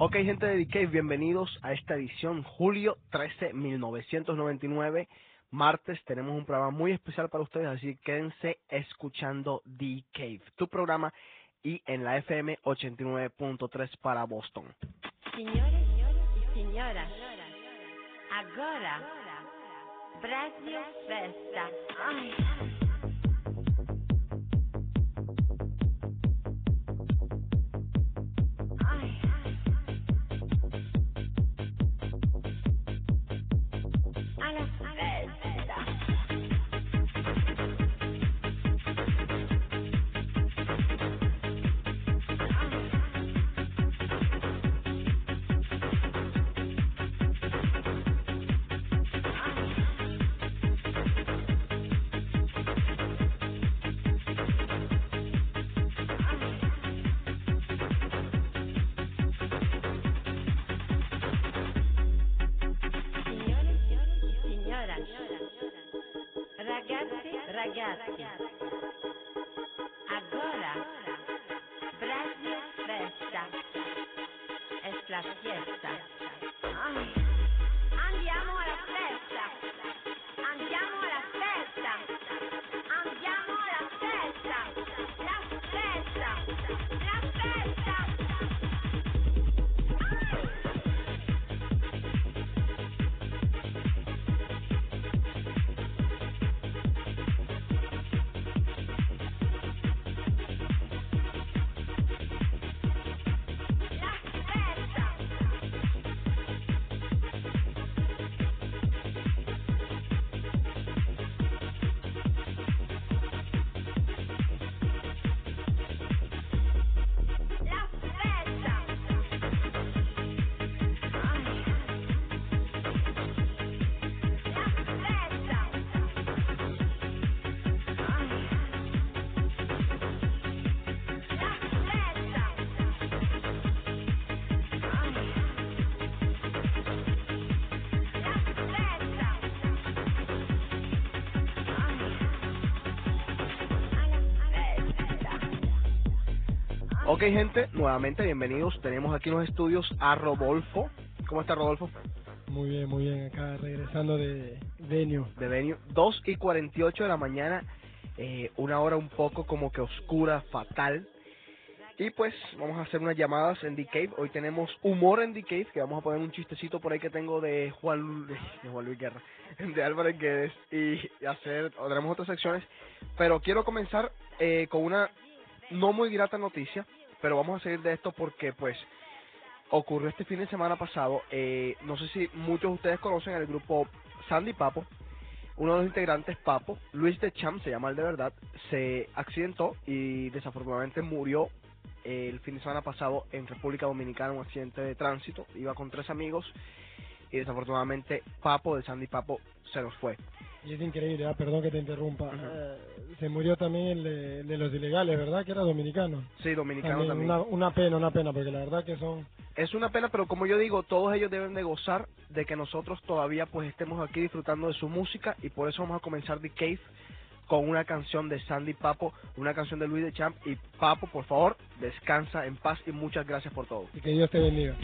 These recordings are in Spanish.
Ok, gente de Decay, bienvenidos a esta edición julio 13, 1999. Martes tenemos un programa muy especial para ustedes, así que quédense escuchando Cave, tu programa, y en la FM 89.3 para Boston. E signora, agora Brasil Festa. Ok, gente, nuevamente bienvenidos. Tenemos aquí en los estudios a Rodolfo. ¿Cómo está Rodolfo? Muy bien, muy bien. Acá regresando de venue. De venue. 2 y 48 de la mañana, eh, una hora un poco como que oscura, fatal. Y pues vamos a hacer unas llamadas en The Cave. Hoy tenemos humor en The Cave, que vamos a poner un chistecito por ahí que tengo de Juan, de, Juan Luis Guerra, de Álvaro Guedes y hacer, tenemos otras secciones. Pero quiero comenzar eh, con una no muy grata noticia, pero vamos a seguir de esto porque pues ocurrió este fin de semana pasado. Eh, no sé si muchos de ustedes conocen el grupo Sandy Papo. Uno de los integrantes, Papo, Luis de Cham, se llama el de verdad, se accidentó y desafortunadamente murió eh, el fin de semana pasado en República Dominicana, un accidente de tránsito. Iba con tres amigos y desafortunadamente Papo de Sandy Papo se nos fue. Y es increíble, ah, perdón que te interrumpa. Ujú. Eh, se murió también el de, de los ilegales, ¿verdad? Que era dominicano. Sí, dominicano también. Una, una pena, una pena, porque la verdad que son... Es una pena, pero como yo digo, todos ellos deben de gozar de que nosotros todavía pues estemos aquí disfrutando de su música y por eso vamos a comenzar The Cave con una canción de Sandy Papo, una canción de Luis de Champ y Papo, por favor, descansa en paz y muchas gracias por todo. Y que Dios te bendiga.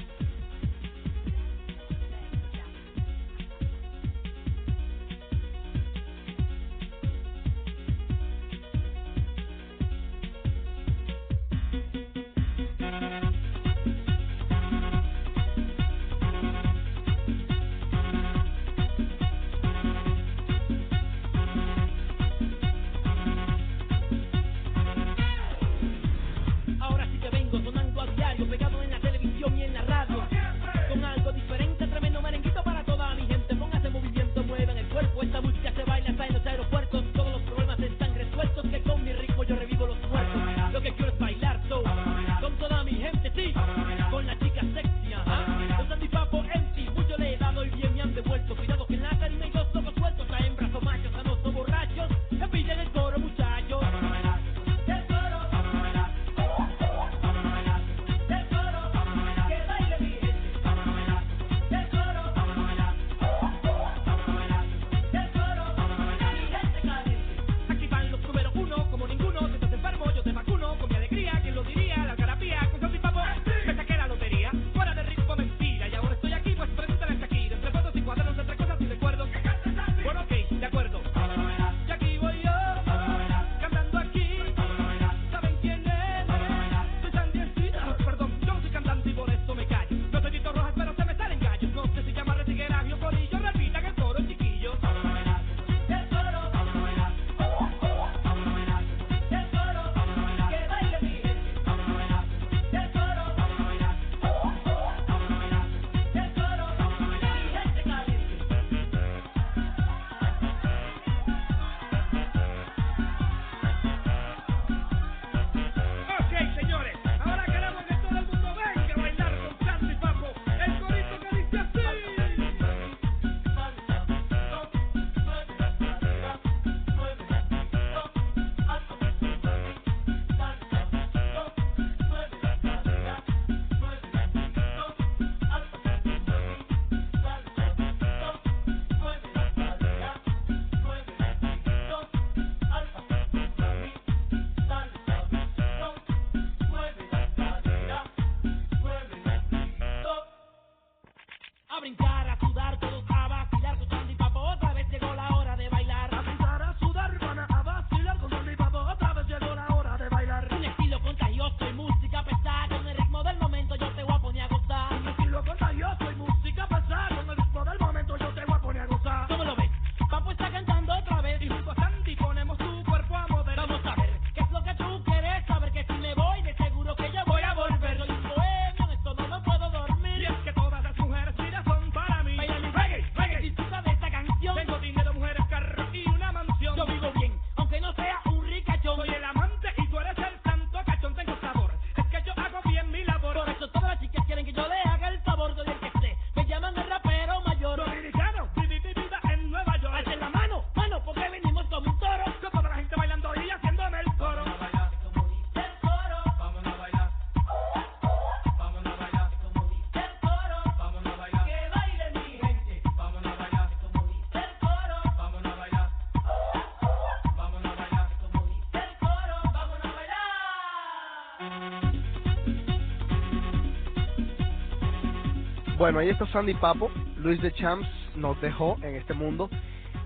Bueno, ahí está Sandy Papo. Luis de Champs nos dejó en este mundo.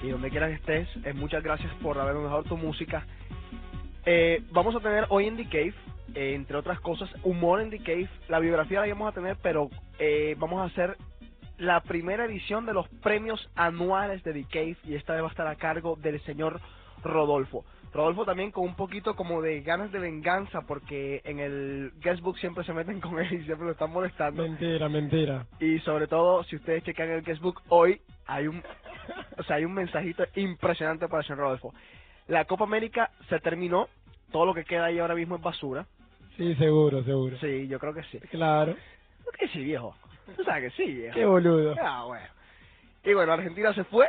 Y donde quiera que estés, eh, muchas gracias por habernos dejado tu música. Eh, vamos a tener hoy en The Cave, eh, entre otras cosas, humor en The Cave. La biografía la vamos a tener, pero vamos a hacer la primera edición de los premios anuales de The Cave. Y esta vez va a estar a cargo del señor Rodolfo. Rodolfo también con un poquito como de ganas de venganza porque en el guestbook siempre se meten con él y siempre lo están molestando. Mentira, mentira. Y sobre todo, si ustedes checan el guestbook hoy, hay un, o sea, hay un mensajito impresionante para el señor Rodolfo. La Copa América se terminó, todo lo que queda ahí ahora mismo es basura. Sí, seguro, seguro. Sí, yo creo que sí. Claro. Creo que sí, viejo. Tú sabes que sí, viejo. Qué boludo. Ah, bueno. Y bueno, Argentina se fue,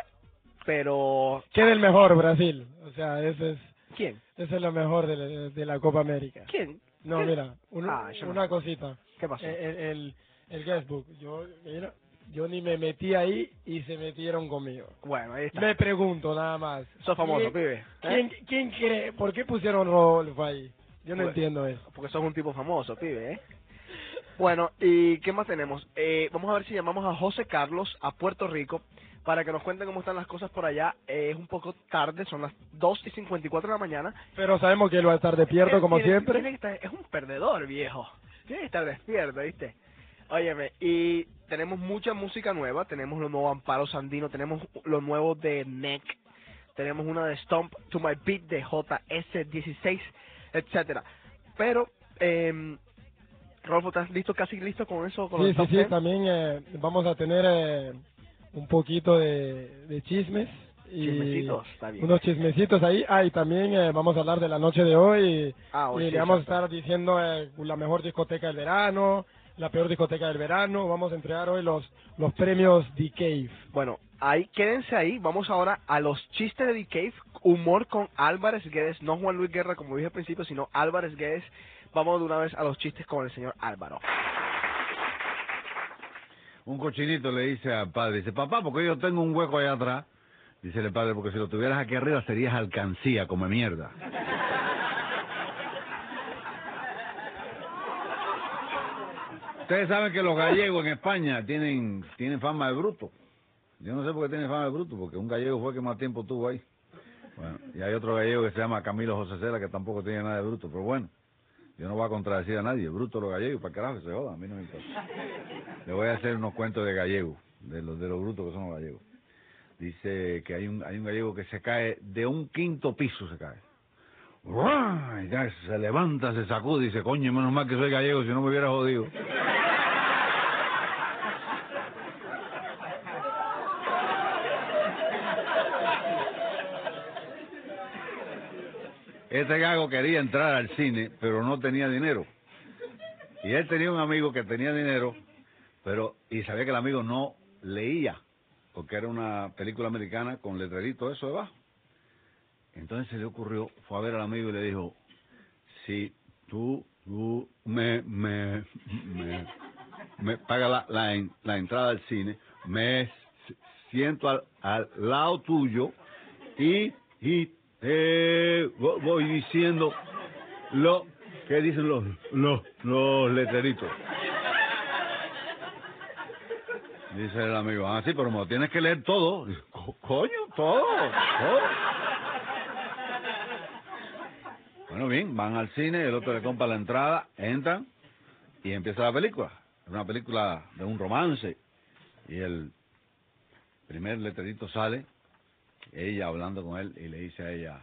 pero... ¿Quién es el mejor, Brasil? O sea, ese es, ¿Quién? ese es lo mejor de la, de la Copa América. ¿Quién? No, ¿Quién? mira, un- Ah, yo no. una cosita. ¿Qué pasó? El, el, el, el guestbook. Yo, mira, yo ni me metí ahí y se metieron conmigo. Bueno, ahí está. Me pregunto nada más. Sos famoso, ¿Quién- pibe. ¿eh? ¿Quién, ¿Quién cree? ¿Por qué pusieron Rodolfo ahí? Yo no Bueno. entiendo eso. porque sos un tipo famoso, pibe, ¿eh? Bueno, ¿y qué más tenemos? Eh, vamos a ver si llamamos a José Carlos a Puerto Rico para que nos cuenten cómo están las cosas por allá. Eh, es un poco tarde, son las 2 y 54 de la mañana. Pero sabemos que él va a estar despierto Él como tiene- siempre. tiene que estar- es un perdedor, viejo. Tiene que estar despierto, ¿viste? Óyeme, y tenemos mucha música nueva. Tenemos lo nuevo Amparo Sandino, tenemos lo nuevo de Neck, tenemos una de Stomp to My Beat de JS16, etcétera. Pero, eh, Rolfo, ¿estás listo, casi listo con eso? Con Sí, sí, sí, 10? también eh, vamos a tener eh, un poquito de, de chismes. Y Chismecitos, está bien. Unos chismecitos ahí. Ah, y también eh, vamos a hablar de la noche de hoy. Ah, hoy y sí, le vamos a estar diciendo eh, la mejor discoteca del verano, la peor discoteca del verano. Vamos a entregar hoy los, los premios The Cave. Bueno, ahí quédense ahí. Vamos ahora a los chistes de The Cave. Humor con Álvarez Guedes. No Juan Luis Guerra, como dije al principio, sino Álvarez Guedes. Vamos de una vez a los chistes con el señor Álvaro. Un cochinito le dice al padre, dice, papá, porque yo tengo un hueco allá atrás. Dice el padre, porque si lo tuvieras aquí arriba serías alcancía, come mierda. Ustedes saben que los gallegos en España tienen, tienen fama de bruto. Yo no sé por qué tienen fama de bruto, porque un gallego fue el que más tiempo tuvo ahí. Bueno, y hay otro gallego que se llama Camilo José Cela, que tampoco tiene nada de bruto, pero bueno, yo no voy a contradecir a nadie, bruto los gallegos, para carajo que se jodan, a mí no me importa. Le voy a hacer unos cuentos de gallego, de los, de los brutos que son los gallegos. Dice que hay un, hay un gallego que se cae de un quinto piso, se cae. ¡Uah! Y ya se levanta, se sacude y dice, coño, menos mal que soy gallego, si no me hubiera jodido. Este gago quería entrar al cine, pero no tenía dinero. Y él tenía un amigo que tenía dinero, pero y sabía que el amigo no leía, porque era una película americana con letrerito eso debajo. Entonces se le ocurrió, fue a ver al amigo y le dijo, si tú, tú me, me, me, paga la, la, en- la entrada al cine, me siento al, al lado tuyo y, y vo- voy diciendo lo que dicen los, los, los letreritos. Dice el amigo, ah, sí, pero me lo tienes que leer todo. Dice, "Co- Coño, todo, todo. Bueno, bien, van al cine, el otro le compra la entrada, entran y empieza la película. Es una película de un romance. Y el primer letrerito sale, ella hablando con él y le dice a ella,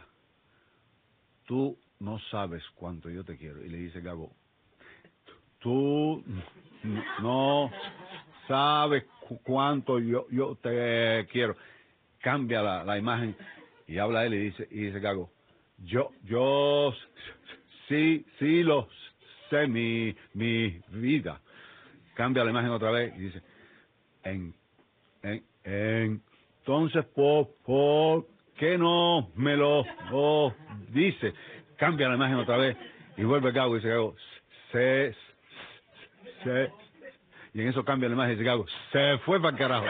tú no sabes cuánto yo te quiero. Y le dice Gago, tú no sabes cu- cuánto yo, yo te quiero. Cambia la, imagen y habla él y dice, y dice Gago, yo, yo sí, sí lo sé, mi, mi vida. Cambia la imagen otra vez y dice, en, en, entonces, ¿por, por qué no me lo, dice? Cambia la imagen otra vez y vuelve Gago y dice Gago, se, se, y en eso cambia la imagen y dice Gago, se fue para el carajo.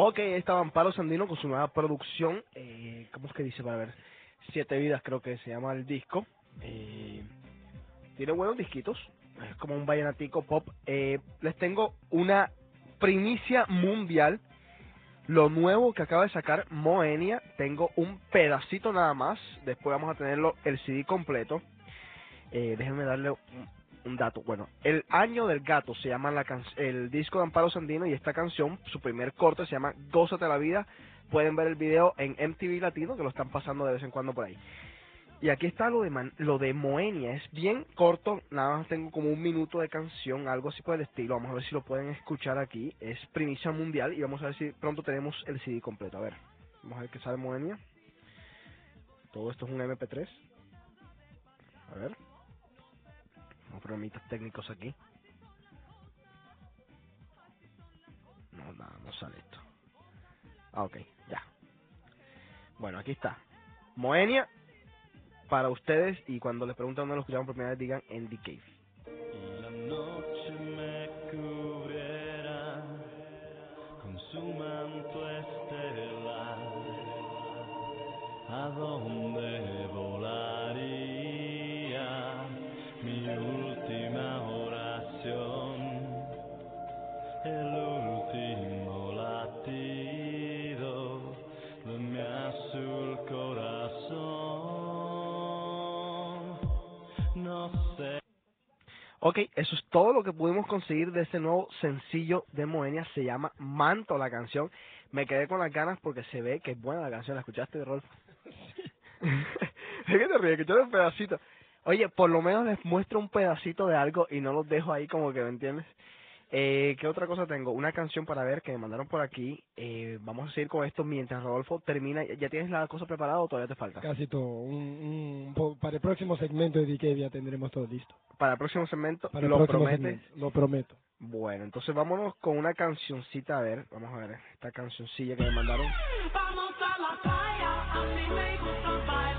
Ok, estaba Amparo Sandino con su nueva producción. Eh, ¿Cómo es que dice? Para ver. Siete vidas creo que se llama el disco. Eh, tiene buenos disquitos. Es como un vallenatico pop. Eh, les tengo una primicia mundial. Lo nuevo que acaba de sacar Moenia. Tengo un pedacito nada más. Después vamos a tenerlo el CD completo. Déjenme darle un, dato. Bueno, El Año del Gato se llama la el disco de Amparo Sandino y esta canción, su primer corte se llama Gózate la vida. Pueden ver el video en MTV Latino que lo están pasando de vez en cuando por ahí. Y aquí está lo de Man- lo de Moenia, es bien corto, nada más tengo como un minuto de canción, algo así por el estilo. Vamos a ver si lo pueden escuchar aquí. Es primicia mundial y vamos a ver si pronto tenemos el CD completo. A ver, vamos a ver qué sale Moenia. Todo esto es un MP3. A ver. Problemitas técnicos aquí. No, nada, no sale esto. Ah, ok, ya. Bueno, aquí está. Moenia, para ustedes, y cuando les preguntan dónde lo escucharon por primera digan en The Cave. La noche me cubrirá con su manto estelar. ¿A dónde Ok, eso es todo lo que pudimos conseguir de este nuevo sencillo de Moenia. Se llama Manto la canción. Me quedé con las ganas porque se ve que es buena la canción. ¿La escuchaste, Rolf? ¿De qué te ríes? Que un pedacito. Oye, por lo menos les muestro un pedacito de algo y no los dejo ahí como que, ¿me entiendes? Eh, ¿Qué otra cosa tengo? Una canción para ver que me mandaron por aquí. Eh, vamos a seguir con esto mientras Rodolfo termina. ¿Ya tienes la cosa preparada o todavía te falta? Casi todo. Un, un para el próximo segmento de DK ya tendremos todo listo. Para el próximo segmento, Para el ¿lo próximo prometes? segmento, lo prometo. Bueno, entonces vámonos con una cancioncita, a ver, vamos a ver, esta cancioncilla que me mandaron.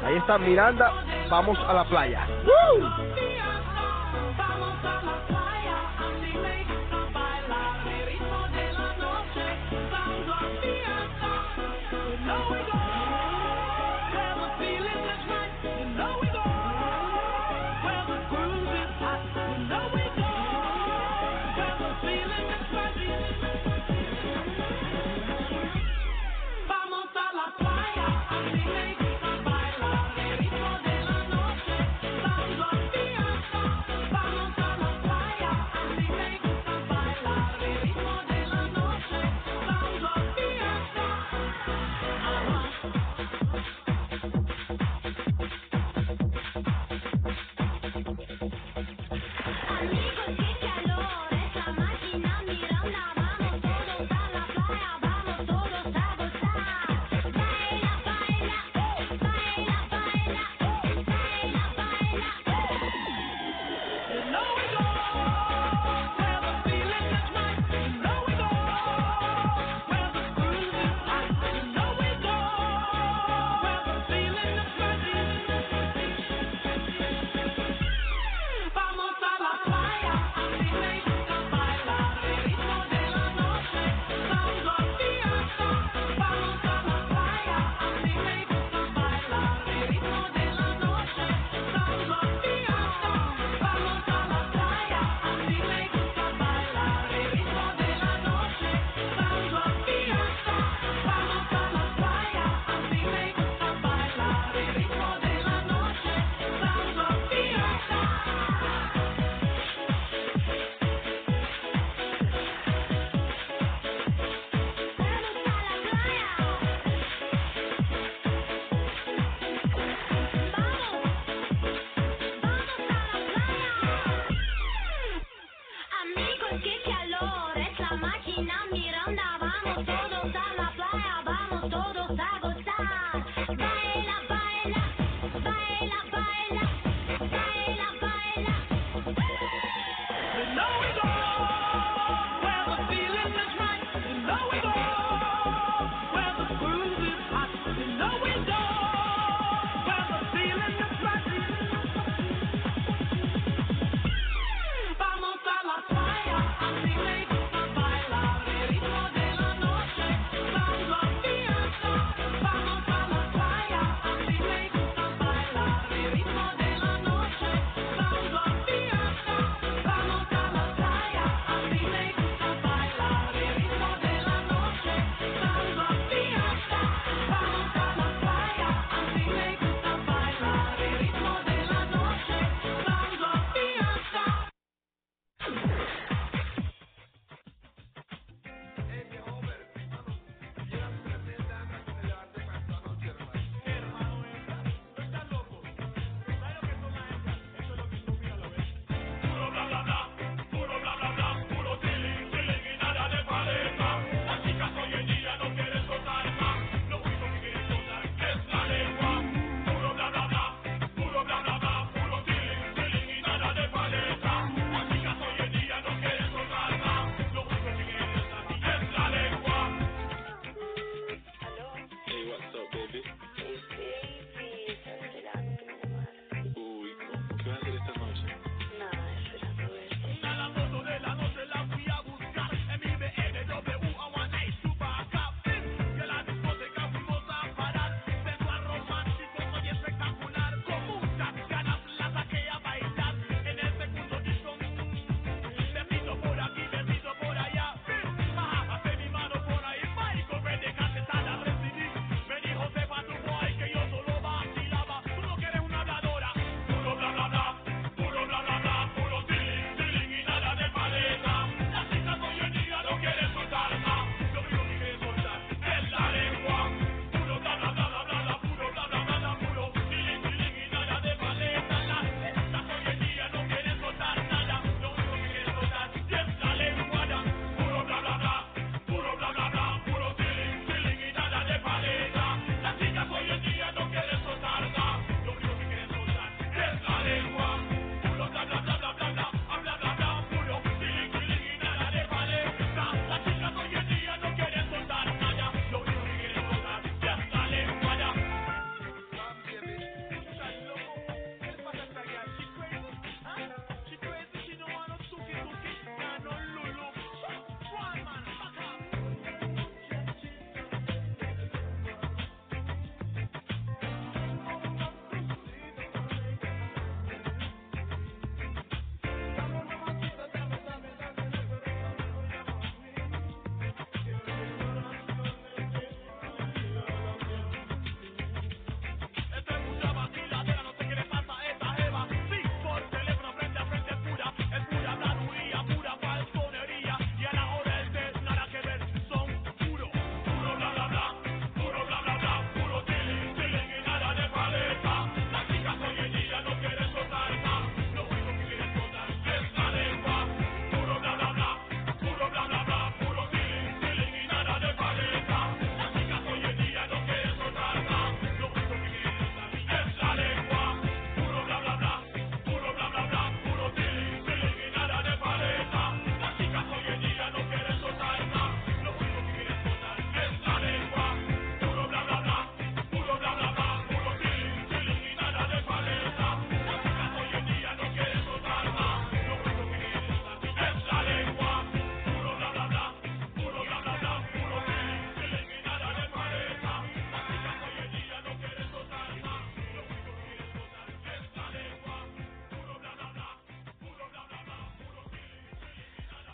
Ahí está Miranda, vamos a la playa. Vamos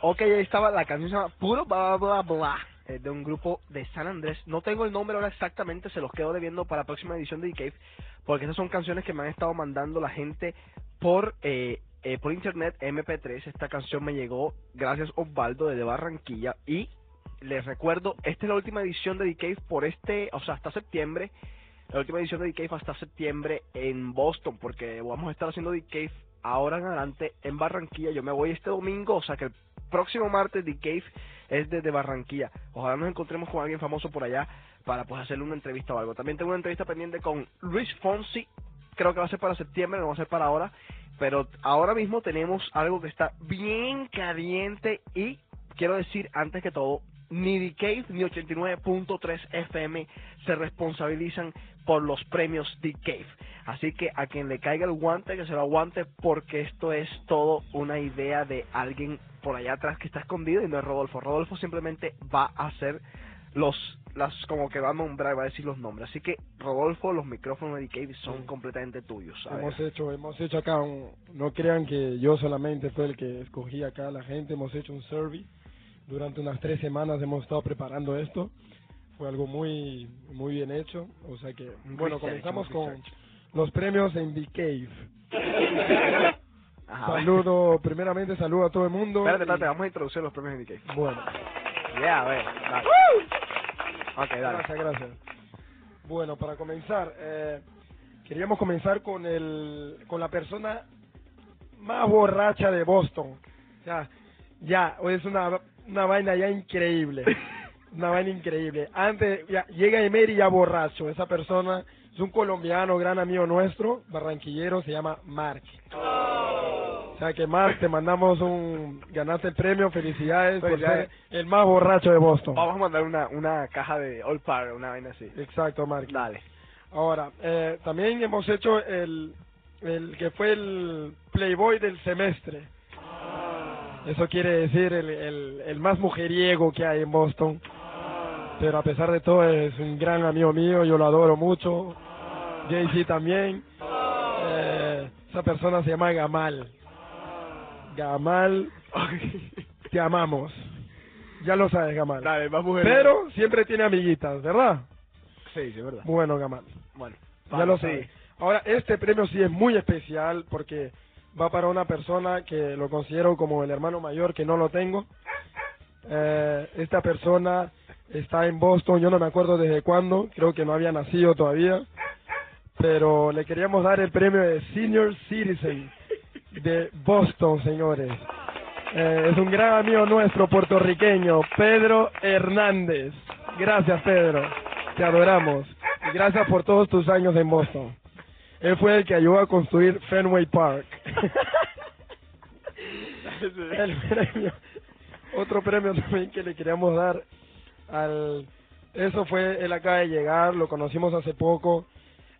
Ok, ahí estaba, la canción se llama Puro Bla Bla Bla, eh, de un grupo de San Andrés. No tengo el nombre ahora exactamente, se los quedo debiendo para la próxima edición de The Cave, porque esas son canciones que me han estado mandando la gente por eh, eh, por internet MP3. Esta canción me llegó gracias Osvaldo desde Barranquilla y les recuerdo, esta es la última edición de The Cave por este, o sea, hasta septiembre. La última edición de The Cave hasta septiembre en Boston, porque vamos a estar haciendo The Cave ahora en adelante en Barranquilla. Yo me voy este domingo, o sea que el próximo martes The Cave es desde Barranquilla. Ojalá nos encontremos con alguien famoso por allá para pues hacerle una entrevista o algo. También tengo una entrevista pendiente con Luis Fonsi, creo que va a ser para septiembre, no va a ser para ahora. Pero ahora mismo tenemos algo que está bien caliente y quiero decir antes que todo, ni The Cave ni 89.3 FM se responsabilizan por los premios The Cave. Así que a quien le caiga el guante, que se lo aguante, porque esto es todo una idea de alguien por allá atrás que está escondido y no es Rodolfo. Rodolfo simplemente va a hacer los las como que va a nombrar, va a decir los nombres. Así que Rodolfo, los micrófonos de The Cave son Sí. completamente tuyos. Hemos hecho, hemos hecho acá un, no crean que yo solamente fue el que escogí acá a la gente, hemos hecho un survey. Durante unas tres semanas hemos estado preparando esto. Fue algo muy, muy bien hecho. O sea que, bueno, comenzamos con los premios en The Cave. Ajá, Saludo, primeramente saludo a todo el mundo. Espérate, y- espérate, vamos a introducir los premios de The Cave. Bueno, Ya, a ver, dale. Ok, dale. gracias, gracias. Bueno, para comenzar, eh, queríamos comenzar con el, con la persona más borracha de Boston. O sea, ya, es una, una vaina ya increíble. Una vaina increíble. Antes, ya, llega Emery ya borracho. Esa persona es un colombiano, gran amigo nuestro, barranquillero, se llama Mark. O sea que Mark, te mandamos un, ganaste el premio, felicidades por ser el más borracho de Boston. Vamos a mandar una, una caja de All Power, una vaina así. Exacto, Mark. Dale. Ahora, eh, también hemos hecho el, el que fue el Playboy del semestre. Eso quiere decir el, el, el más mujeriego que hay en Boston. Pero a pesar de todo es un gran amigo mío, yo lo adoro mucho. Jay-Z también. Eh, esa persona se llama Gamal. Gamal, te amamos. Ya lo sabes, Gamal. Dale. Pero siempre tiene amiguitas, ¿verdad? Sí, sí, verdad. Bueno, Gamal. Bueno, Ya lo sí. sabes. Ahora, este premio sí es muy especial porque va para una persona que lo considero como el hermano mayor que no lo tengo. Eh, esta persona está en Boston, yo no me acuerdo desde cuándo, creo que no había nacido todavía, pero le queríamos dar el premio de Senior Citizen de Boston, señores. Eh, es un gran amigo nuestro puertorriqueño, Pedro Hernández. Gracias, Pedro. Te adoramos. Y gracias por todos tus años en Boston. Él fue el que ayudó a construir Fenway Park. el premio, otro premio también que le queríamos dar al eso fue él acaba de llegar lo conocimos hace poco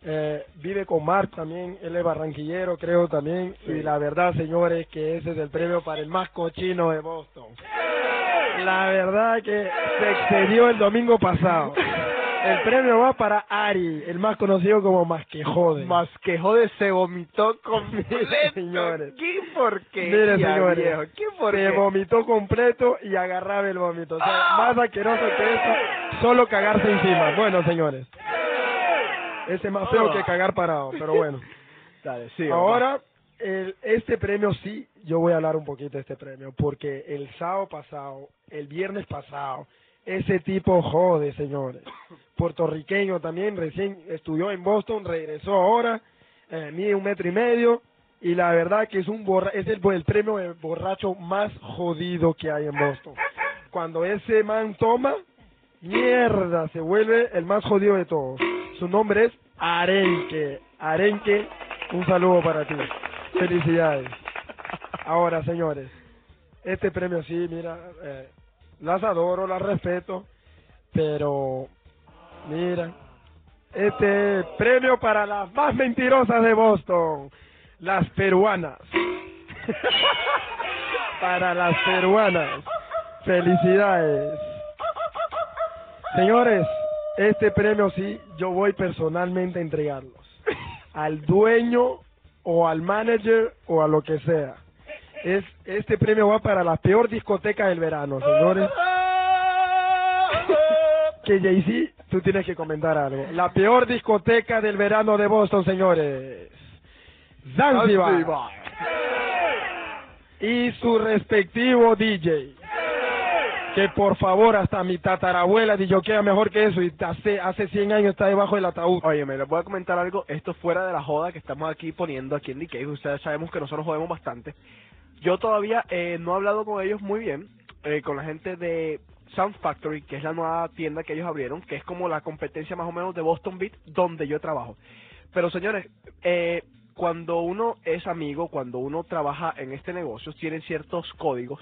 eh, vive con Mark también él es barranquillero creo también y la verdad señores que ese es el premio para el más cochino de Boston. La verdad que se excedió el domingo pasado el premio va para Ari el más conocido como Más que jode Más que jode se vomitó completo. Señores. ¿Qué porquería, Mire, señores, viejo? ¿Qué se porquería? vomitó completo y agarraba el vómito. O sea, más asqueroso que eso, solo cagarse encima. Bueno, señores. Ese es más feo que cagar parado, pero bueno. Dale, sí. Ahora, el, este premio sí, yo voy a hablar un poquito de este premio, porque el sábado pasado, el viernes pasado, ese tipo jode, señores. Puertorriqueño también, recién estudió en Boston, regresó ahora, eh, mide un metro y medio, y la verdad que es un borra es el, premio borracho más jodido que hay en Boston. Cuando ese man toma, mierda, se vuelve el más jodido de todos. Su nombre es Arenque. Arenque, un saludo para ti. Felicidades. Ahora, señores, este premio sí, mira, eh, las adoro, las respeto, pero mira, este premio para las más mentirosas de Boston, las peruanas. para las peruanas. Felicidades. Señores, este premio sí, yo voy personalmente a entregarlos. Al dueño o al manager o a lo que sea. Es, este premio va para la peor discoteca del verano, señores. Que Jay-Z, tú tienes que comentar algo. La peor discoteca del verano de Boston, señores. Zanzibar. Y su respectivo DJ. Que por favor, hasta mi tatarabuela queda mejor que eso y hace, hace 100 años está debajo del ataúd. Oye, me les voy a comentar algo. Esto fuera de la joda que estamos aquí poniendo aquí en DK. Ustedes sabemos que nosotros jodemos bastante. Yo todavía eh, no he hablado con ellos muy bien, eh, con la gente de Sound Factory, que es la nueva tienda que ellos abrieron, que es como la competencia más o menos de Boston Beat, donde yo trabajo. Pero señores, eh, cuando uno es amigo, cuando uno trabaja en este negocio, tienen ciertos códigos.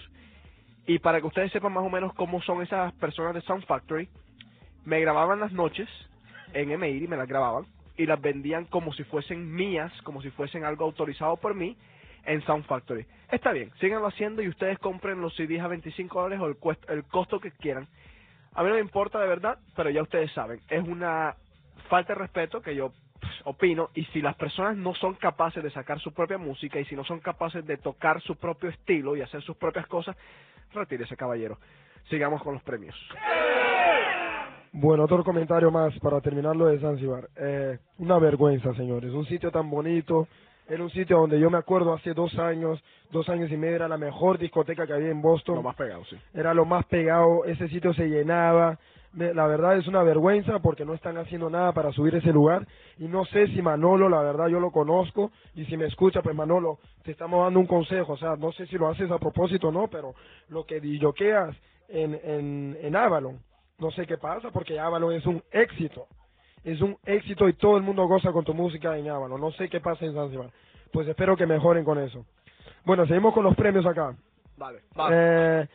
Y para que ustedes sepan más o menos cómo son esas personas de Sound Factory, me grababan las noches en MIDI, me las grababan y las vendían como si fuesen mías, como si fuesen algo autorizado por mí en Sound Factory. Está bien, síganlo haciendo y ustedes compren los CDs a 25 dólares o el, el costo que quieran. A mí no me importa de verdad, pero ya ustedes saben, es una falta de respeto que yo pues, opino y si las personas no son capaces de sacar su propia música y si no son capaces de tocar su propio estilo y hacer sus propias cosas, retírese caballero. Sigamos con los premios. Bueno, otro comentario más para terminar lo de Zanzibar. Eh, una vergüenza, señores. Un sitio tan bonito. Era un sitio donde yo me acuerdo hace dos años, dos años y medio, era la mejor discoteca que había en Boston. Lo más pegado, sí. Era lo más pegado. Ese sitio se llenaba. La verdad es una vergüenza porque no están haciendo nada para subir ese lugar. Y no sé si Manolo, la verdad yo lo conozco. Y si me escucha, pues Manolo, te estamos dando un consejo. O sea, no sé si lo haces a propósito o no, pero lo que dilloqueas en, en, en Avalon, no sé qué pasa porque Avalon es un éxito. Es un éxito y todo el mundo goza con tu música en Avalon. No sé qué pasa en Zanzibar. Pues espero que mejoren con eso. Bueno, seguimos con los premios acá. Vale, Eh,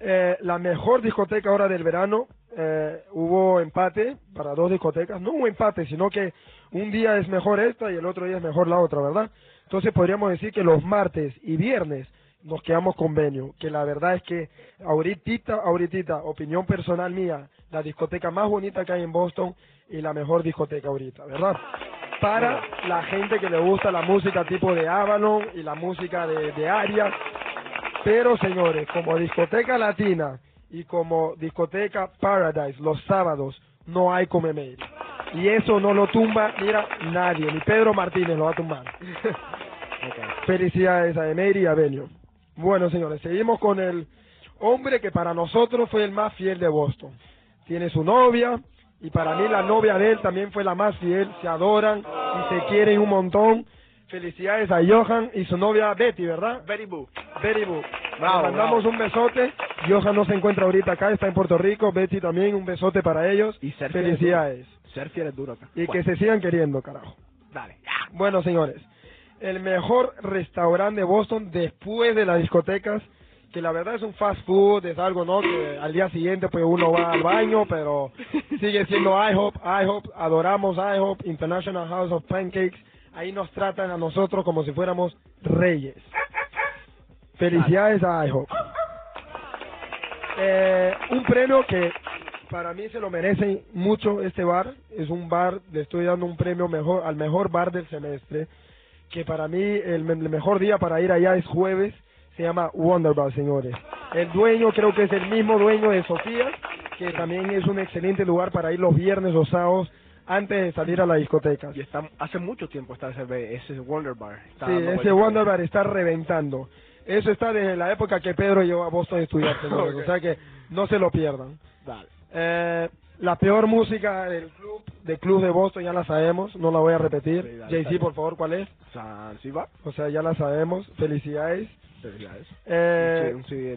eh, la mejor discoteca ahora del verano, eh, hubo empate para dos discotecas. No hubo empate, sino que un día es mejor esta y el otro día es mejor la otra, ¿verdad? Entonces podríamos decir que los martes y viernes nos quedamos con Venue, que la verdad es que ahorita, ahorita, opinión personal mía, la discoteca más bonita que hay en Boston y la mejor discoteca ahorita, ¿verdad? Para la gente que le gusta la música tipo de Avalon y la música de, de Aria, pero señores, como discoteca latina y como discoteca Paradise los sábados no hay come mail. Y eso no lo tumba, mira, nadie, ni Pedro Martínez lo va a tumbar. Felicidades a Emery y a Benio. Bueno, señores, seguimos con el hombre que para nosotros fue el más fiel de Boston. Tiene su novia y para mí la novia de él también fue la más fiel. Se adoran y se quieren un montón. Felicidades a Johan y su novia Betty, ¿verdad? Very Boo. Bravo, Le mandamos un besote. Johan no se encuentra ahorita acá, está en Puerto Rico. Betty también, un besote para ellos. Y ser Felicidades. Ser fiel es duro acá. Y que se sigan queriendo, carajo. Dale. Bueno, señores, el mejor restaurante de Boston después de las discotecas, que la verdad es un fast food, es algo, ¿no? Que al día siguiente pues uno va al baño, pero sigue siendo IHOP, IHOP, adoramos IHOP, International House of Pancakes, ahí nos tratan a nosotros como si fuéramos reyes. Felicidades a IHOP. Eh, un premio que para mí se lo merece mucho este bar. Es un bar, le estoy dando un premio mejor al mejor bar del semestre. Que para mí el, me- el mejor día para ir allá es jueves. Se llama Wonder Bar, señores. El dueño creo que es el mismo dueño de Sofía, que también es un excelente lugar para ir los viernes o sábados antes de salir a la discoteca. Y está, hace mucho tiempo está ese, ese Wonder Bar. Está Sí, ese. Wonder Bar está reventando. Eso está desde la época que Pedro llegó a Boston a estudiar, señores. Ok. O sea que no se lo pierdan. Dale. Eh, la peor música del club, del club de Boston ya la sabemos, no la voy a repetir. Sí, dale. por favor, ¿cuál es? Zanzibar. O sea, ya la sabemos. Felicidades. Felicidades. Eh, un CD de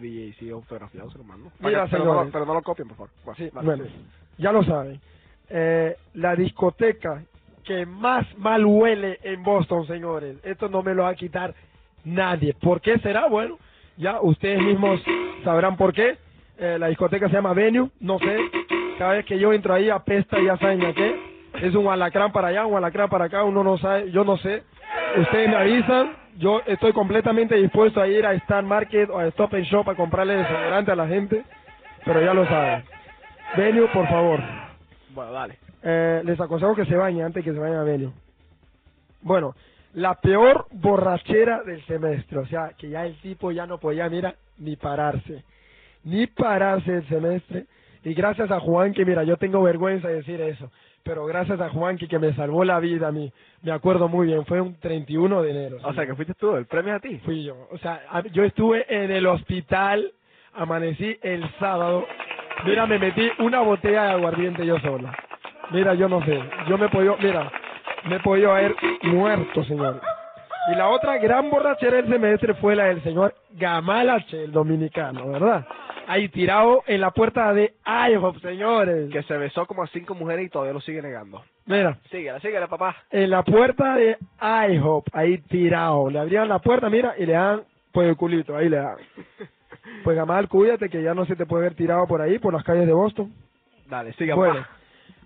se lo mando. Mira, que- pero, no, pero no lo copien, por favor. Bueno, sí, vale, bueno, sí. ya lo saben. Eh, la discoteca que más mal huele en Boston, señores. Esto no me lo va a quitar nadie. ¿Por qué será? Bueno, ya ustedes mismos sabrán por qué. Eh, la discoteca se llama Venue, no sé. Cada vez que yo entro ahí apesta, ya saben a qué. Es un alacrán para allá, un alacrán para acá, uno no sabe, yo no sé. Ustedes me avisan, yo estoy completamente dispuesto a ir a Star Market o a Stop and Shop a comprarle desodorante a la gente, pero ya lo saben. Venue, por favor. Bueno, dale. Eh, les aconsejo que se bañen antes que se vayan a Venue. Bueno, la peor borrachera del semestre. O sea, que ya el tipo ya no podía, mira, ni pararse. Ni pararse el semestre. Y gracias a Juan, que mira, yo tengo vergüenza de decir eso. Pero gracias a Juan, que, me salvó la vida a mí. Me acuerdo muy bien, fue un 31 de enero. O sea, que fuiste tú, el premio a ti. Fui yo. O sea, yo estuve en el hospital, amanecí el sábado. Mira, me metí una botella de aguardiente yo sola. Mira, yo no sé. Yo me he podido, mira, me he podido haber muerto, señor. Y la otra gran borrachera del semestre fue la del señor Gamalache, el dominicano, ¿verdad? Ahí tirado en la puerta de IHOP, señores. Que se besó como a cinco mujeres y todavía lo sigue negando. Mira, Síguela, síguela, papá. en la puerta de IHOP, ahí tirado. Le abrían la puerta, mira, y le dan pues el culito, ahí le dan. Pues Gamal, cuídate que ya no se te puede ver tirado por ahí, por las calles de Boston. Dale, siga, Bueno,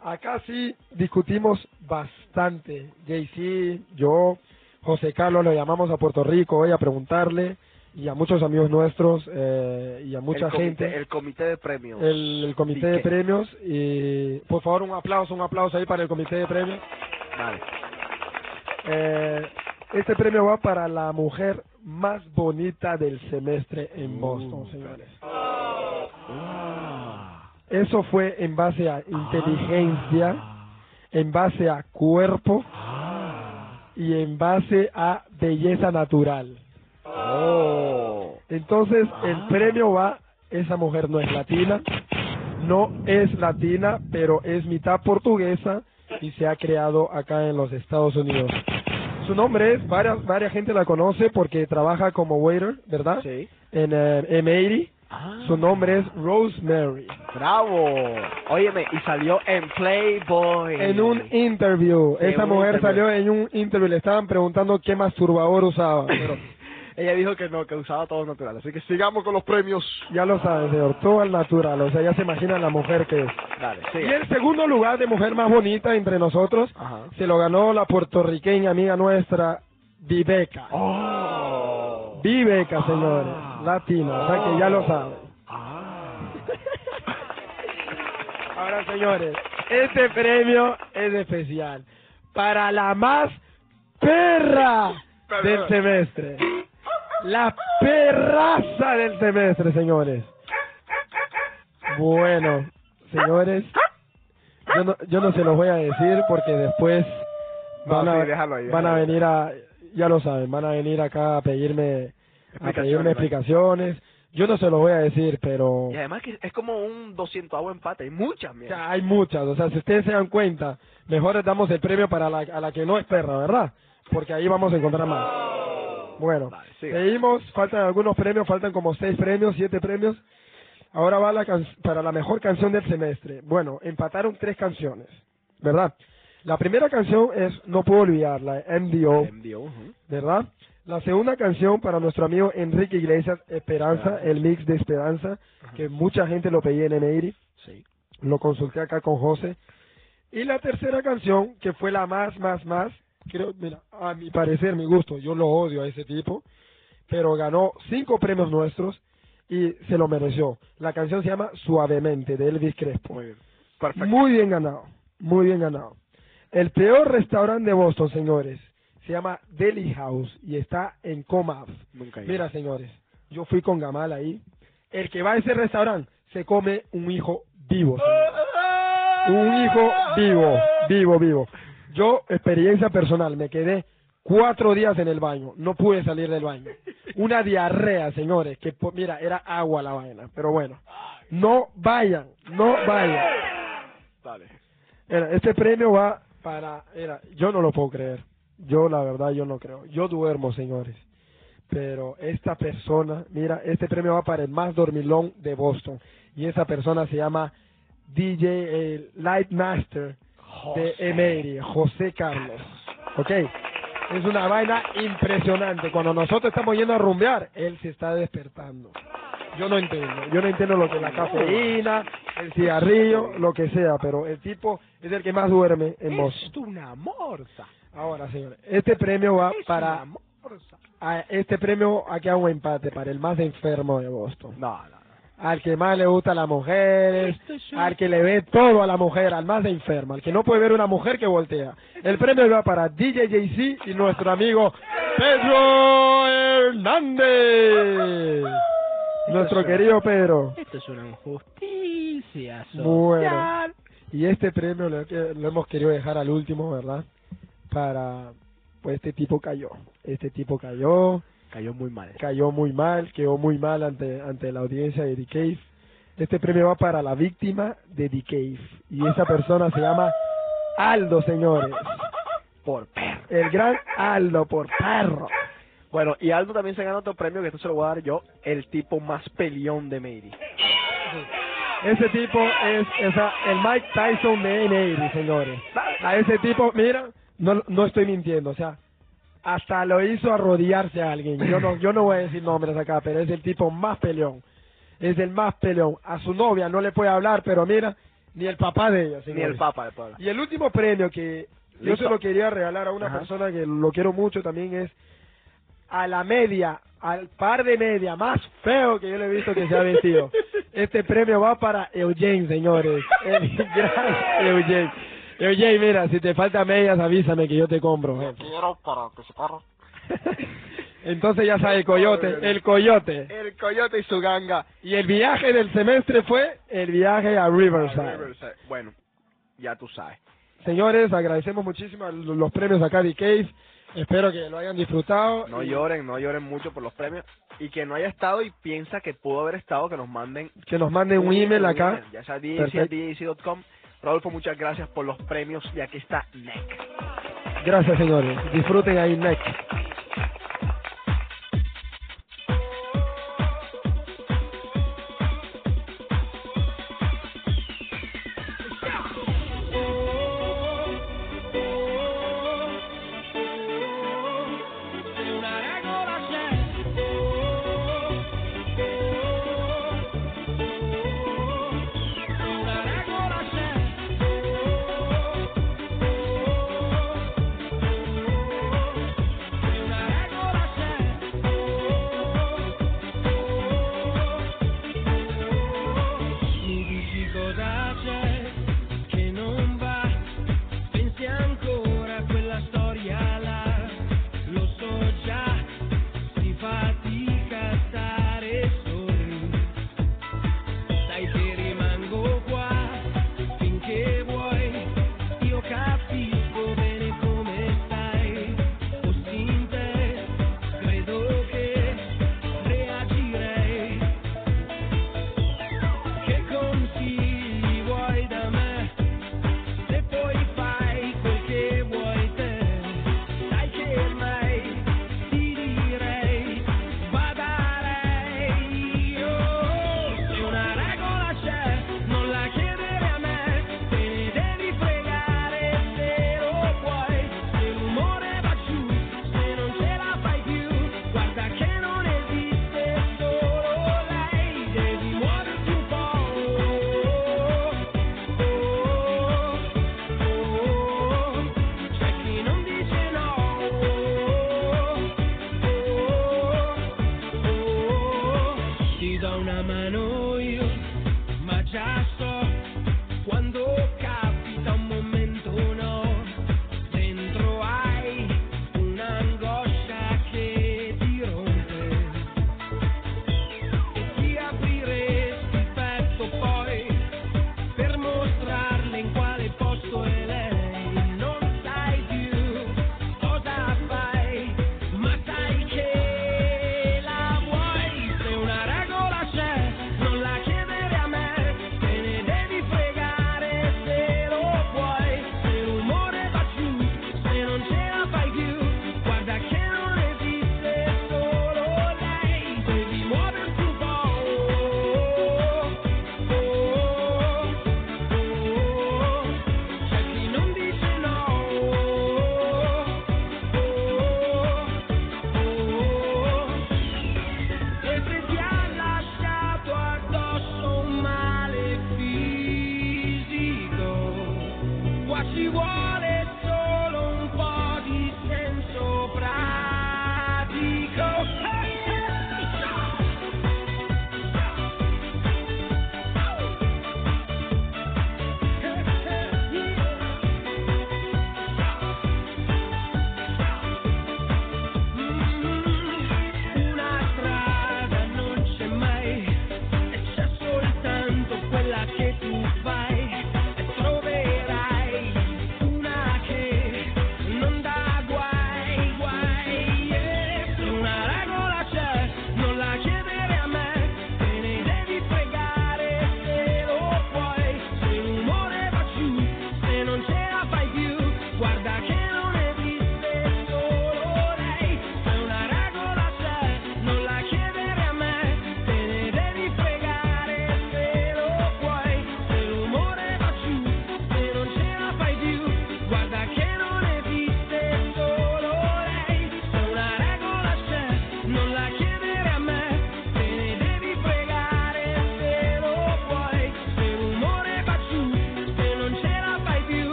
papá. acá sí discutimos bastante. JC, yo, José Carlos, lo llamamos a Puerto Rico hoy a preguntarle, y a muchos amigos nuestros, eh, y a mucha el comité, gente. El comité de premios. El, el comité de premios y por favor un aplauso, un aplauso ahí para el comité de premios. Eh, este premio va para la mujer más bonita del semestre en Boston, señores. Eso fue en base a inteligencia, en base a cuerpo y en base a belleza natural. Oh. Entonces el premio va, esa mujer no es latina, no es latina, pero es mitad portuguesa y se ha creado acá en los Estados Unidos. Su nombre es, varias, varias gente la conoce porque trabaja como waiter, ¿verdad? Sí. En eh, M80. Ah. Su nombre es Rosemary. Bravo. Óyeme, y salió en Playboy. En un interview, esa mujer interview. salió en un interview, le estaban preguntando qué masturbador usaba, pero Ella dijo que no, que usaba todo natural. Así que sigamos con los premios. ya lo saben, señor, todo al natural, o sea, ya se imagina la mujer que es. Dale, Y el segundo lugar de mujer más bonita entre nosotros Ajá. se lo ganó la puertorriqueña amiga nuestra, Viveca. Oh. Viveca, señores, latina, o sea que ya lo saben. Ah. Ahora, señores, este premio es especial para la más perra del semestre. La perraza del semestre, señores. Bueno, señores, yo no, yo no se los voy a decir porque después No, van, a, sí, déjalo ahí, van a déjalo venir a, ya lo saben, van a venir acá a pedirme, a pedirme explicaciones. Yo no se los voy a decir, pero Y además que es como un 200 empate. Hay muchas, o mierda. sea, hay muchas. O sea, si ustedes se dan cuenta, mejor les damos el premio para la, a la que no es perra, ¿verdad? Porque ahí vamos a encontrar más. Bueno, sigue. seguimos. Faltan algunos premios, faltan como seis premios, siete premios. Ahora va la can- para la mejor canción del semestre. Bueno, empataron tres canciones, ¿verdad? La primera canción es No Puedo Olvidarla, MDO. MDO. ¿verdad? La segunda canción para nuestro amigo Enrique Iglesias, Esperanza, el mix de Esperanza, que mucha gente lo pedía en M80, Sí. lo consulté acá con José. Y la tercera canción, que fue la más, más, más, creo, mira, a mi parecer, mi gusto, yo lo odio a ese tipo, pero ganó cinco premios nuestros y se lo mereció. La canción se llama Suavemente, de Elvis Crespo. Muy bien. Perfecto. Muy bien ganado, muy bien ganado. El peor restaurante de Boston, señores, se llama Deli House y está en Comab. Nunca. Mira, señores, yo fui con Gamal ahí. El que va a ese restaurante se come un hijo vivo, señores. Un hijo vivo, vivo, vivo. Yo, experiencia personal, me quedé cuatro días en el baño. No pude salir del baño. Una diarrea, señores, que mira, era agua la vaina. Pero bueno, no vayan, no vayan. Dale. Mira, este premio va para, mira, yo no lo puedo creer. Yo la verdad yo no creo. Yo duermo, señores. Pero esta persona, mira, este premio va para el más dormilón de Boston. Y esa persona se llama DJ el Light De M80, José Carlos. ¿Ok? Es una vaina impresionante. Cuando nosotros estamos yendo a rumbear, él se está despertando. Yo no entiendo. Yo no entiendo lo que es la cafeína, el cigarrillo, lo que sea. Pero el tipo es el que más duerme en Boston. Es una morsa. Ahora, señores, este premio va Es para... una morsa. a- este premio aquí a un empate para el más enfermo de Boston. No, no. Al que más le gusta a las mujeres, al que le ve todo a la mujer, al más de enferma, al que no puede ver una mujer que voltea. El premio va para DJ JC y nuestro amigo Pedro Hernández. Nuestro querido Pedro. Esto es una injusticia Bueno. Y este premio lo, lo hemos querido dejar al último, ¿verdad? Para, pues este tipo cayó. Este tipo cayó, Cayó muy mal. cayó muy mal, quedó muy mal ante, ante la audiencia de The Cave. Este premio va para la víctima de The Cave. Y esa persona se llama Aldo, señores. Por perro. El gran Aldo por perro. Bueno, y Aldo también se gana otro premio, que esto se lo voy a dar yo, el tipo más peleón de Meiri. Ese tipo es el Mike Tyson de NA, señores. A ese tipo, mira, no, no estoy mintiendo, o sea, hasta lo hizo arrodillarse a alguien. Yo no, yo no voy a decir nombres acá, pero es el tipo más peleón. Es el más peleón. A su novia no le puede hablar, pero mira, ni el papá de ella, Ni el papa de Puebla. Y el último premio que yo se lo quería regalar a una Ajá. persona que lo quiero mucho también es a la media, al par de media más feo que yo le he visto que se ha vestido. Este premio va para Eugene, señores. El gran Eugene. Eugene, mira, si te falta medias, avísame que yo te compro. jefe. Quiero para anticipar. Entonces ya sabe, coyote, el coyote. El coyote y su ganga. Y el viaje del semestre fue el viaje a Riverside. Bueno, ya tú sabes. Señores, agradecemos muchísimo a los premios acá de Cave. Espero que lo hayan disfrutado. No Y lloren, no lloren mucho por los premios. Y que no haya estado y piensa que pudo haber estado, que nos manden Que nos manden un email acá. email, Ya sea djc.com. Rodolfo, muchas gracias por los premios. Y aquí está NEC. Gracias, señores. Disfruten ahí, next.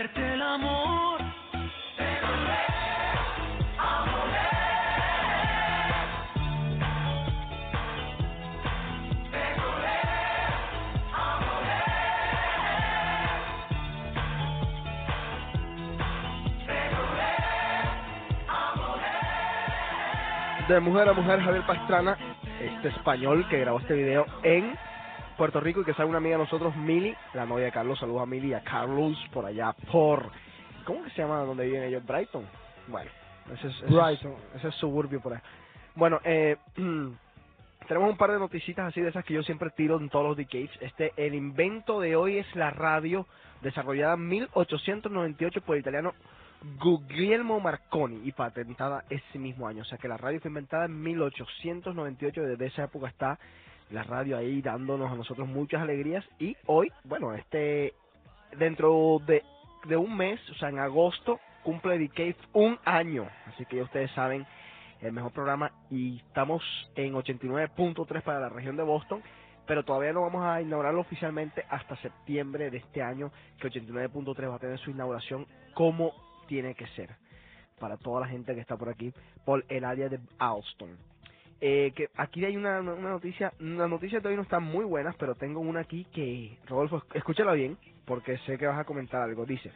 El amor. De mujer a mujer, Javier Pastrana, este español que grabó este video en Puerto Rico y que sabe una amiga de nosotros, Mili, la novia de Carlos. Saludos a Mili y a Carlos por allá, por. ¿Cómo que se llama donde viven ellos? Brighton. Bueno, ese es, ese es- Brighton. ese es suburbio por ahí. Bueno, eh, tenemos un par de noticitas así de esas que yo siempre tiro en todos los decades. Este, el invento de hoy es la radio desarrollada en 1898 por el italiano Guglielmo Marconi y patentada ese mismo año. O sea que la radio fue inventada en 1898. Desde esa época está la radio ahí dándonos a nosotros muchas alegrías. Y hoy, bueno, este dentro de, de un mes, o sea, en agosto, cumple Decade un año. Así que ya ustedes saben el mejor programa y estamos en 89.3 para la región de Boston. Pero todavía no vamos a inaugurarlo oficialmente hasta septiembre de este año, que 89.3 va a tener su inauguración como tiene que ser para toda la gente que está por aquí, por el área de Alston. Eh, que aquí hay una, una noticia, las noticias de hoy no están muy buenas, pero tengo una aquí que, Rodolfo, escúchala bien, porque sé que vas a comentar algo. Dice,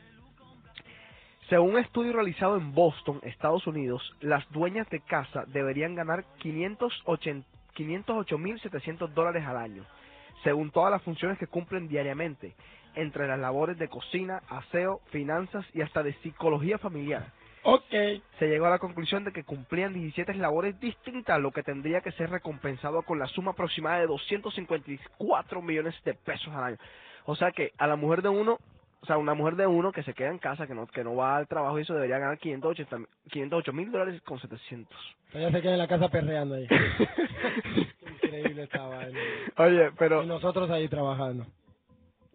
según un estudio realizado en Boston, Estados Unidos, las dueñas de casa deberían ganar 580 508.700 dólares al año, según todas las funciones que cumplen diariamente, entre las labores de cocina, aseo, finanzas y hasta de psicología familiar. Ok. Se llegó a la conclusión de que cumplían 17 labores distintas, lo que tendría que ser recompensado con la suma aproximada de 254 millones de pesos al año. O sea que a la mujer de uno, o sea, una mujer de uno que se queda en casa, que no que no va al trabajo y eso debería ganar 580 508 mil dólares con 700. Ella se queda en la casa perreando ahí. Increíble esta vaina. Oye, pero Y nosotros ahí trabajando.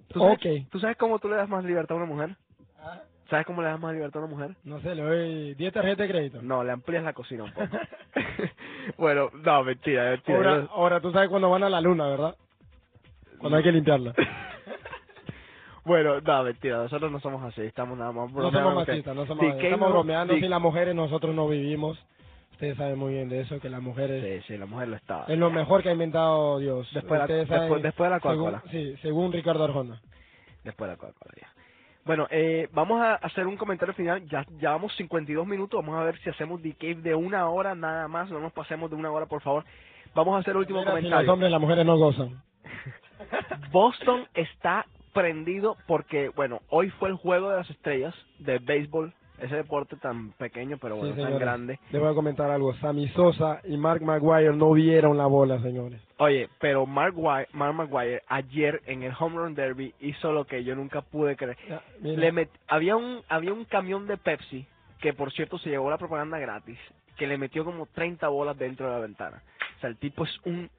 ¿tú sabes, Ok. ¿tú sabes cómo tú le das más libertad a una mujer? Ah, ¿Sabes cómo le das más libertad a una mujer? No sé, le doy 10 tarjetas de crédito. No, le amplías la cocina un poco. bueno, no, mentira, mentira. Ahora, Yo- ahora tú sabes cuando van a la luna, ¿verdad? Cuando hay que limpiarla. Bueno, no, mentira, nosotros no somos así, estamos nada más No bromeando somos que- machistas, no somos machistas. Estamos no- bromeando, sin las mujeres nosotros no vivimos. Ustedes saben muy bien de eso, que las mujeres Sí, sí, la mujer lo está. es lo mejor que ha inventado Dios. Después de la- después- después de la Coca-Cola. Sí, según Ricardo Arjona. Después de la Coca-Cola, ya. Bueno, eh, vamos a hacer un comentario final. Ya, ya vamos 52 minutos. Vamos a ver si hacemos decade de una hora nada más. No nos pasemos de una hora, por favor. Vamos a hacer el último Mira, si los comentario. hombres, las mujeres no gozan. Boston está prendido porque, bueno, hoy fue el juego de las estrellas de béisbol. Ese deporte tan pequeño, pero bueno, Sí, tan grande. A comentar algo. Sammy Sosa y Mark Maguire no vieron la bola, señores. Oye, pero Mark, Wi- Mark Maguire ayer en el Home Run Derby hizo lo que yo nunca pude creer. Ya, mira. Le met- había un había un camión de Pepsi que por cierto se llevó la propaganda gratis que le metió como 30 bolas dentro de la ventana. O sea, el tipo es un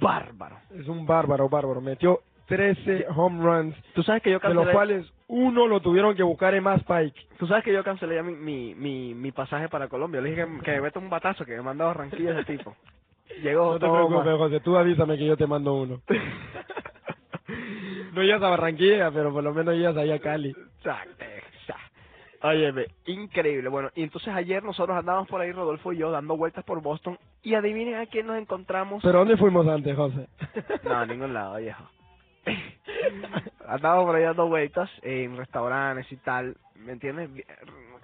bárbaro. Es un bárbaro, bárbaro. Metió 13 home runs, Tú sabes que yo de los cancelé, cuales uno lo tuvieron que buscar en más Pike. tú sabes que yo cancelé ya mi, mi, mi, mi pasaje para Colombia. Le dije que, que me meta un batazo que me mandó a Barranquilla ese tipo. Llegó No te preocupes. José. Tú avísame que yo te mando uno. No llegas a Barranquilla, pero por lo menos llegas ahí a Cali. Exacto, exacto. Óyeme, increíble. Bueno, y entonces ayer nosotros andábamos por ahí, Rodolfo y yo, dando vueltas por Boston. Y adivinen a quién nos encontramos. ¿Pero dónde fuimos antes, José? No, a ningún lado, viejo. Andábamos por ahí dando vueltas en restaurantes y tal, ¿me entiendes?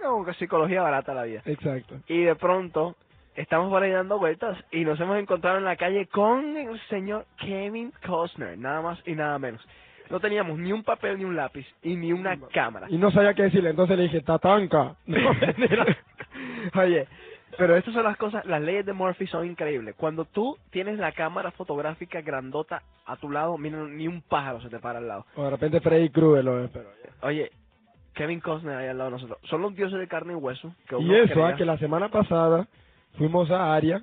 Como que psicología barata la vida. Exacto. Y de pronto estamos por ahí dando vueltas y nos hemos encontrado en la calle con el señor Kevin Costner, nada más y nada menos. No teníamos ni un papel ni un lápiz y ni una cámara. Y no sabía qué decirle, entonces le dije, tatanca. No. Oye, pero estas son las cosas, las leyes de Murphy son increíbles. Cuando tú tienes la cámara fotográfica grandota a tu lado, mira, ni un pájaro se te para al lado. o de repente Freddy Krueger lo es, pero... Oye, Kevin Costner ahí al lado de nosotros. Son los dioses de carne y hueso. Que Y eso, quería- ah, que la semana pasada fuimos a Aria,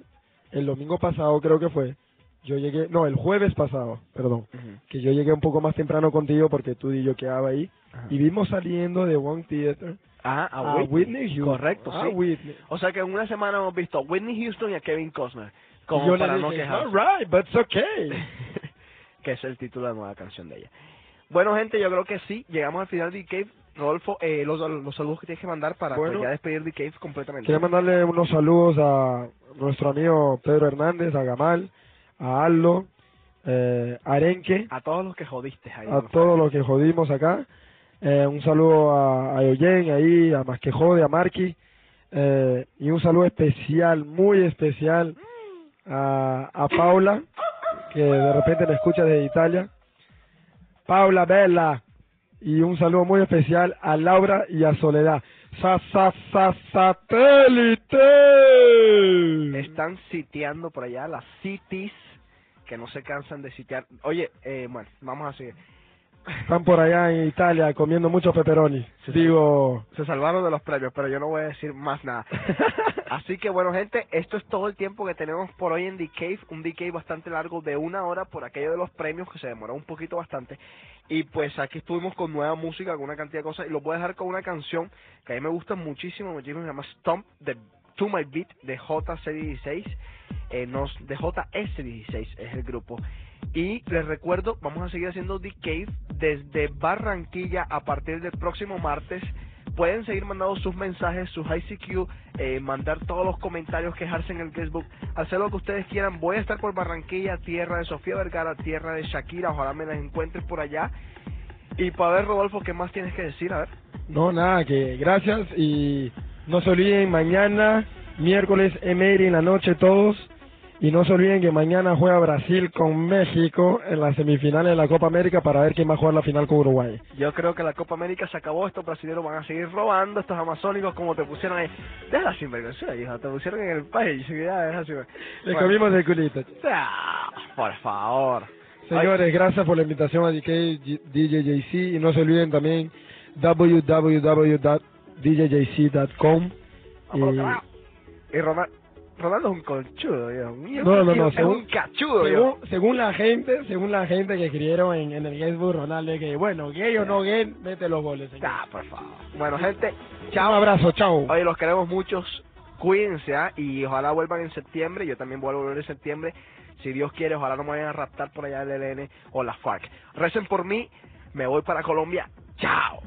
el domingo pasado creo que fue, yo llegué, no, el jueves pasado, perdón, que yo llegué un poco más temprano contigo porque tú y yo quedaba ahí, y vimos saliendo de One Theater Ajá, a, a, Whitney. Whitney Houston. Correcto, a sí. Whitney. O sea que en una semana hemos visto a Whitney Houston y a Kevin Costner. Como yo para le no dije, quejarse. alright, but it's okay. que es el título de la nueva canción de ella. Bueno, gente, yo creo que sí. Llegamos al final de Cave. Rodolfo, eh, los, los saludos que tienes que mandar para pues, Bueno. ya despedir The Cave completamente. Quería mandarle unos saludos a nuestro amigo Pedro Hernández, a Gamal, a Aldo, eh, a Arenque, A todos los que jodiste ahí. a todos los que jodimos acá. Eh, un saludo a, a Eugene ahí, a Más que Jode, a Marky. Eh, y un saludo especial, muy especial a, a Paula, que de repente me escucha desde Italia. Paula Bella. Y un saludo muy especial a Laura y a Soledad. Sa, sa, sa, satélite. Están sitiando por allá las cities que no se cansan de sitiar. Oye, eh, bueno, vamos a seguir. Están por allá en Italia comiendo muchos pepperoni. Sí. Digo, Se salvaron de los premios, pero yo no voy a decir más nada. Así que bueno, gente, esto es todo el tiempo que tenemos por hoy en The Cave. Un The Cave bastante largo de una hora por aquello de los premios, que se demoró un poquito bastante. Y pues aquí estuvimos con nueva música, con una cantidad de cosas. Y los voy a dejar con una canción que a mí me gusta muchísimo, muchísimo, se llama Stomp de To My Beat de JC16. Eh, nos, de JS16 es el grupo. Y les recuerdo, vamos a seguir haciendo The Cave desde Barranquilla a partir del próximo martes. Pueden seguir mandando sus mensajes, sus ICQ, eh, mandar todos los comentarios, quejarse en el Facebook, hacer lo que ustedes quieran. Voy a estar por Barranquilla, tierra de Sofía Vergara, tierra de Shakira. Ojalá me las encuentres por allá. Y para ver, Rodolfo, ¿qué más tienes que decir? A ver. no, nada, que gracias y no se olviden mañana, miércoles, M.A.R.I. en la noche todos. Y no se olviden que mañana juega Brasil con México en las semifinales de la Copa América para ver quién va a jugar la final con Uruguay. Yo creo que la Copa América se acabó, estos brasileños van a seguir robando, estos amazónicos como te pusieron ahí. Deja la sinvergüenza, hija, te pusieron en el país. Ya, Le Bueno. comimos el culito. Ah, por favor. Señores, gracias por la invitación a DK DJJC y no se olviden también www.djjc.com Vámonos, y. Y Ronaldo es un conchudo, Dios mío. No, no, no, Es según- un cachudo, según, Dios. según la gente, según la gente que escribieron en, en el Facebook Ronaldo que bueno, gay o no gay, mete los goles. señor. Ah, por favor. Bueno, gente, Un chao. abrazo, chao. Oye, los queremos muchos. Cuídense, ¿ah? Y ojalá vuelvan en septiembre. Yo también voy a volver en septiembre. Si Dios quiere, ojalá no me vayan a raptar por allá el ELN o la FARC. Recen por mí. Me voy para Colombia. Chao.